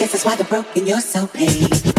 Guess that's why they're broken, you're so paid.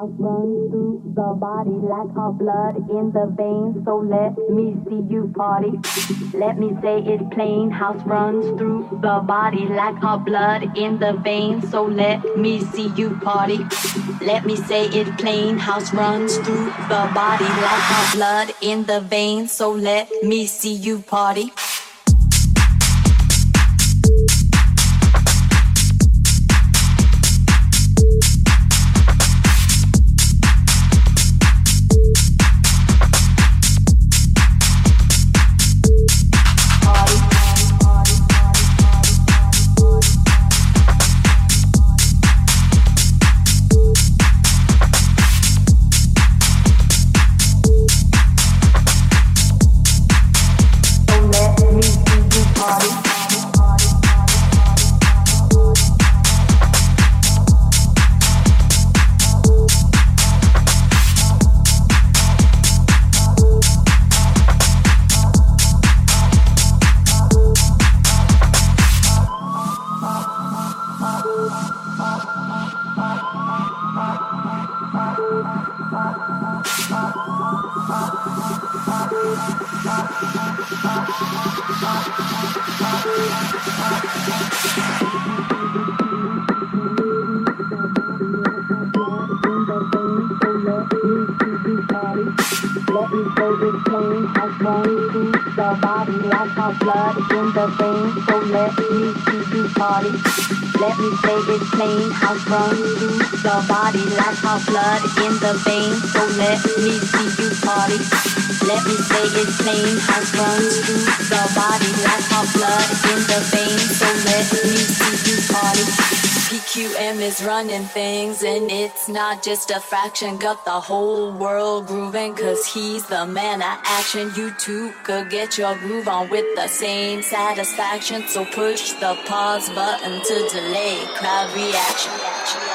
House runs through the body like our blood in the veins. So let me see you party. Let me say it plain. House runs through the body like our blood in the veins. So let me see you party. Let me say it plain. House runs through the body like our blood in the veins. So let me see you party. Me say it's plain, house runs through the body like our blood in the veins. So let me see you party. Let me say it's plain, house runs through the body like our blood in the veins. So let me see you party. Let me say it's plain, house runs through the body like our blood in the veins. So let me see you party. PQM is running things, and it's not just a fraction. Got the whole world grooving, cause he's the man of action. You too could get your groove on with the same satisfaction. So push the pause button to delay crowd reaction.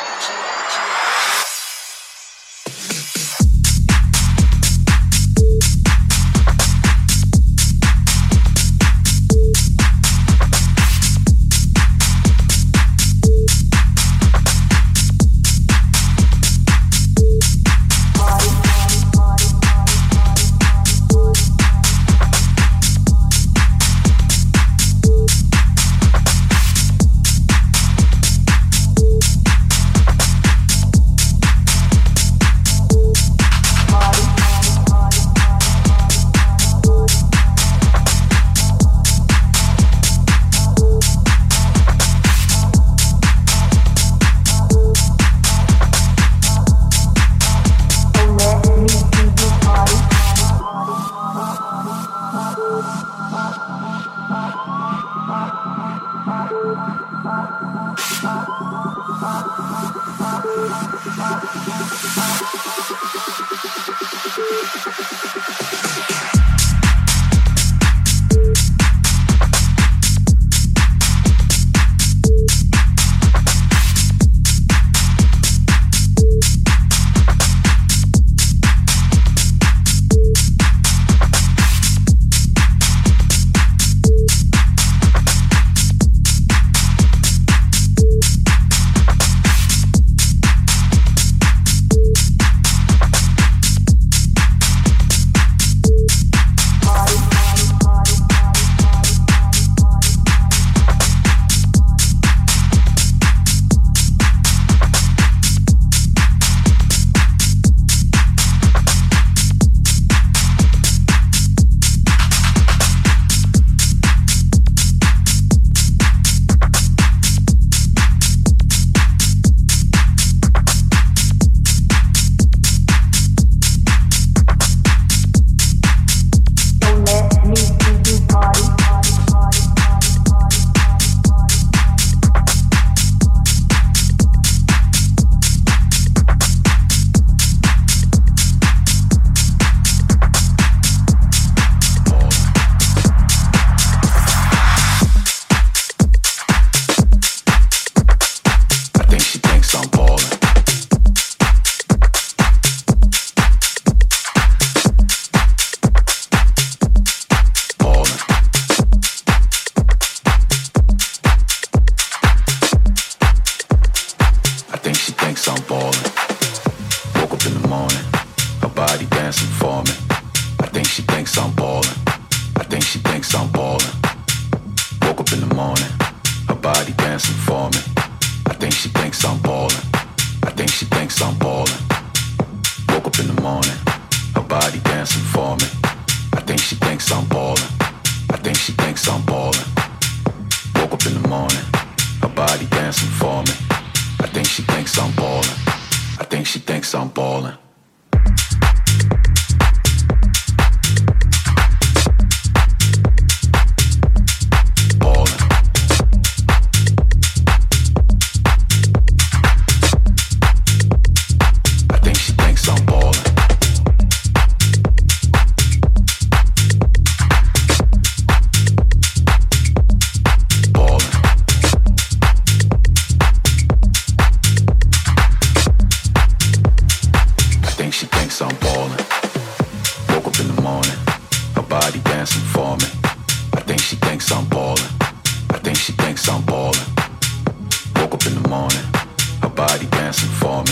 body dancing for me.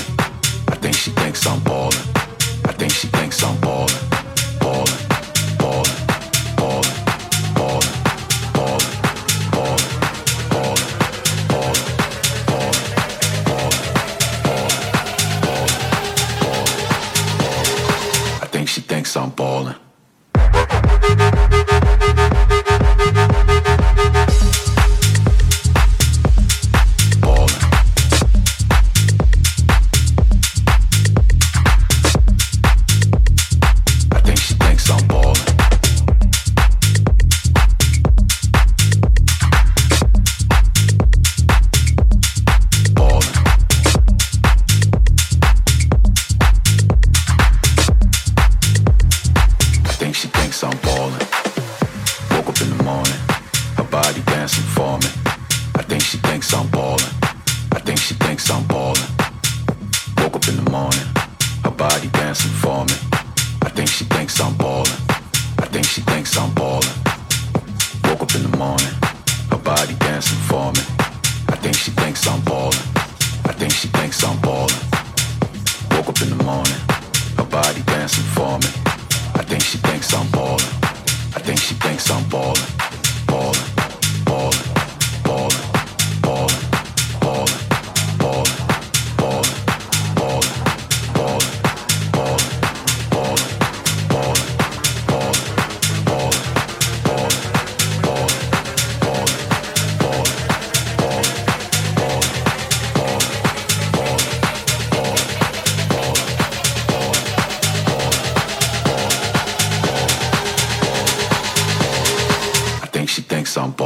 I think she thinks I'm ballin'.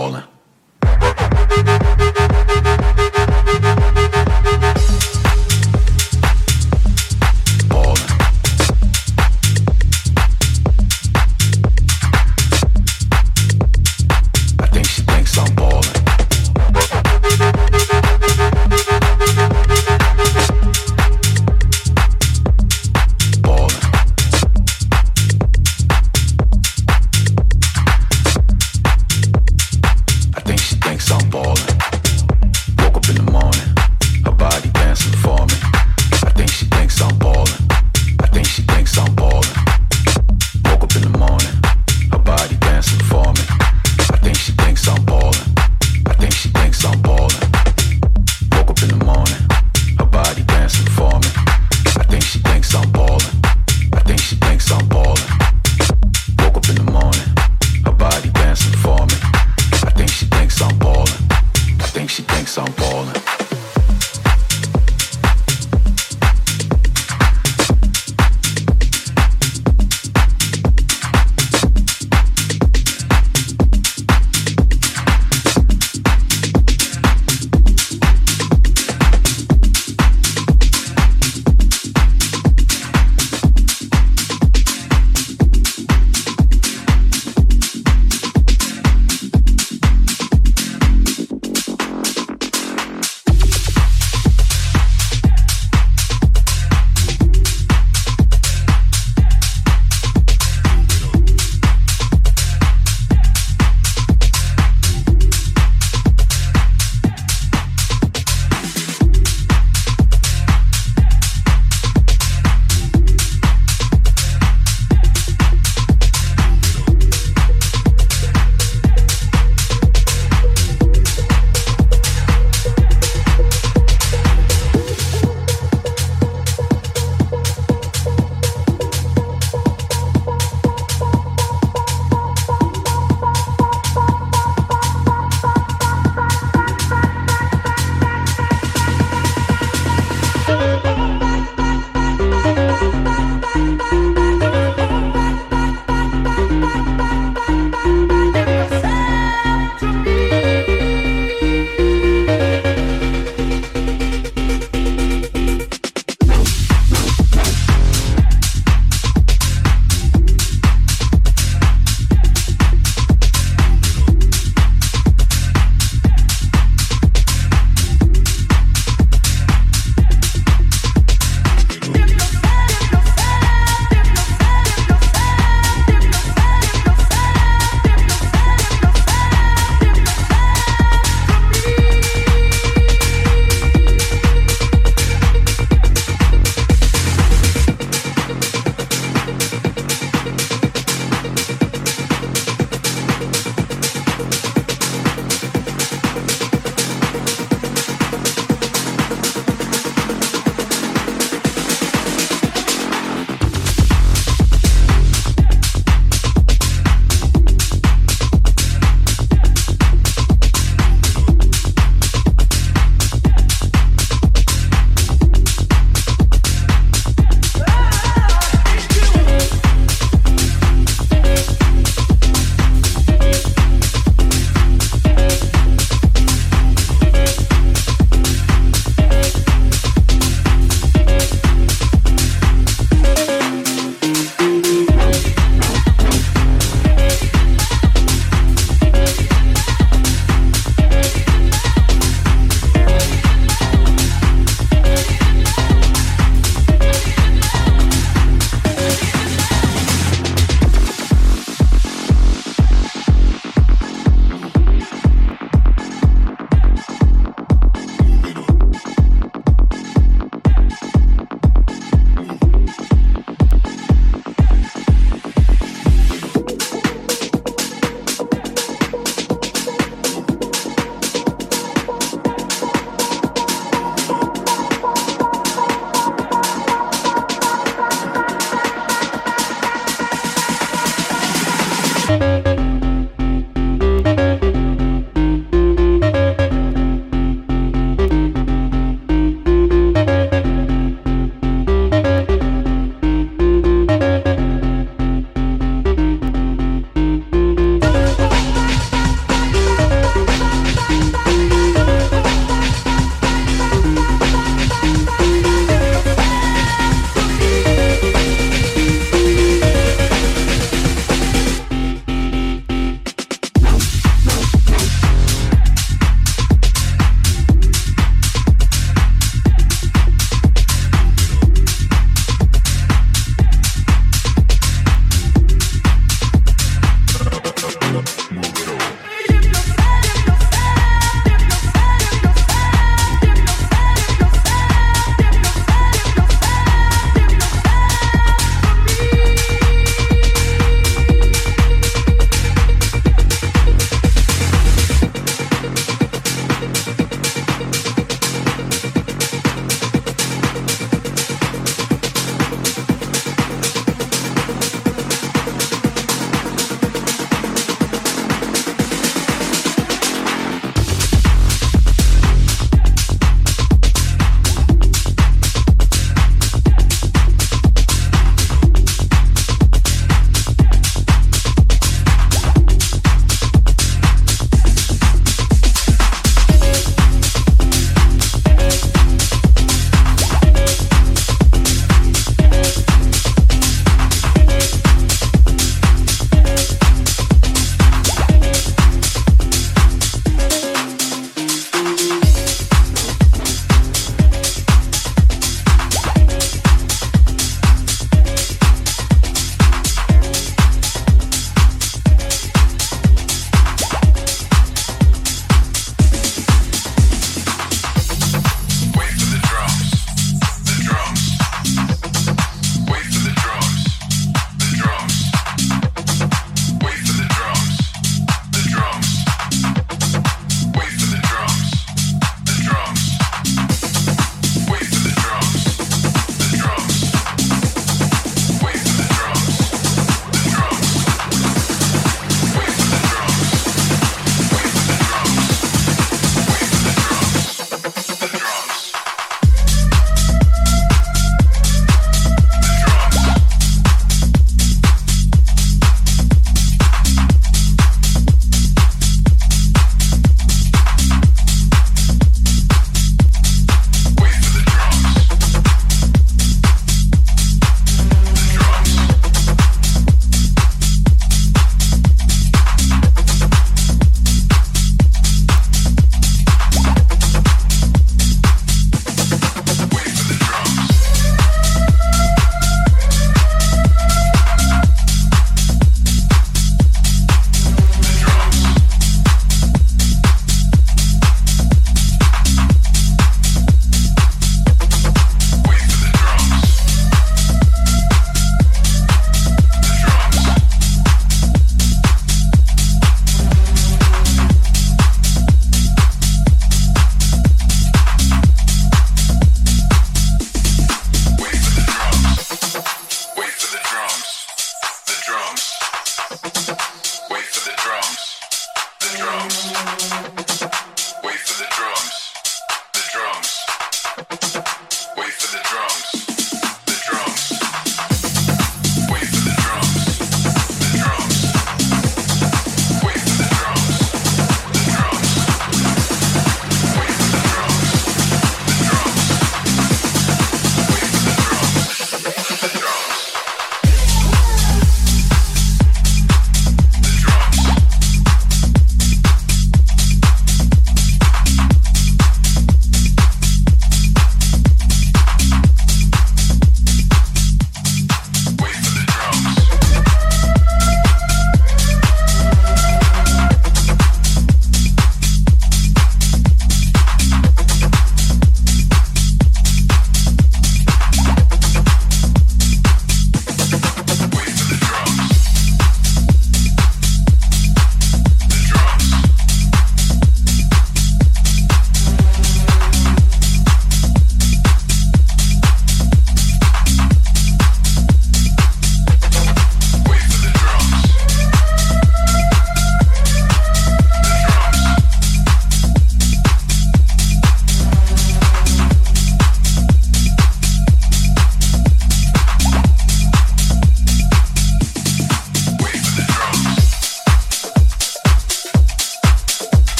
on.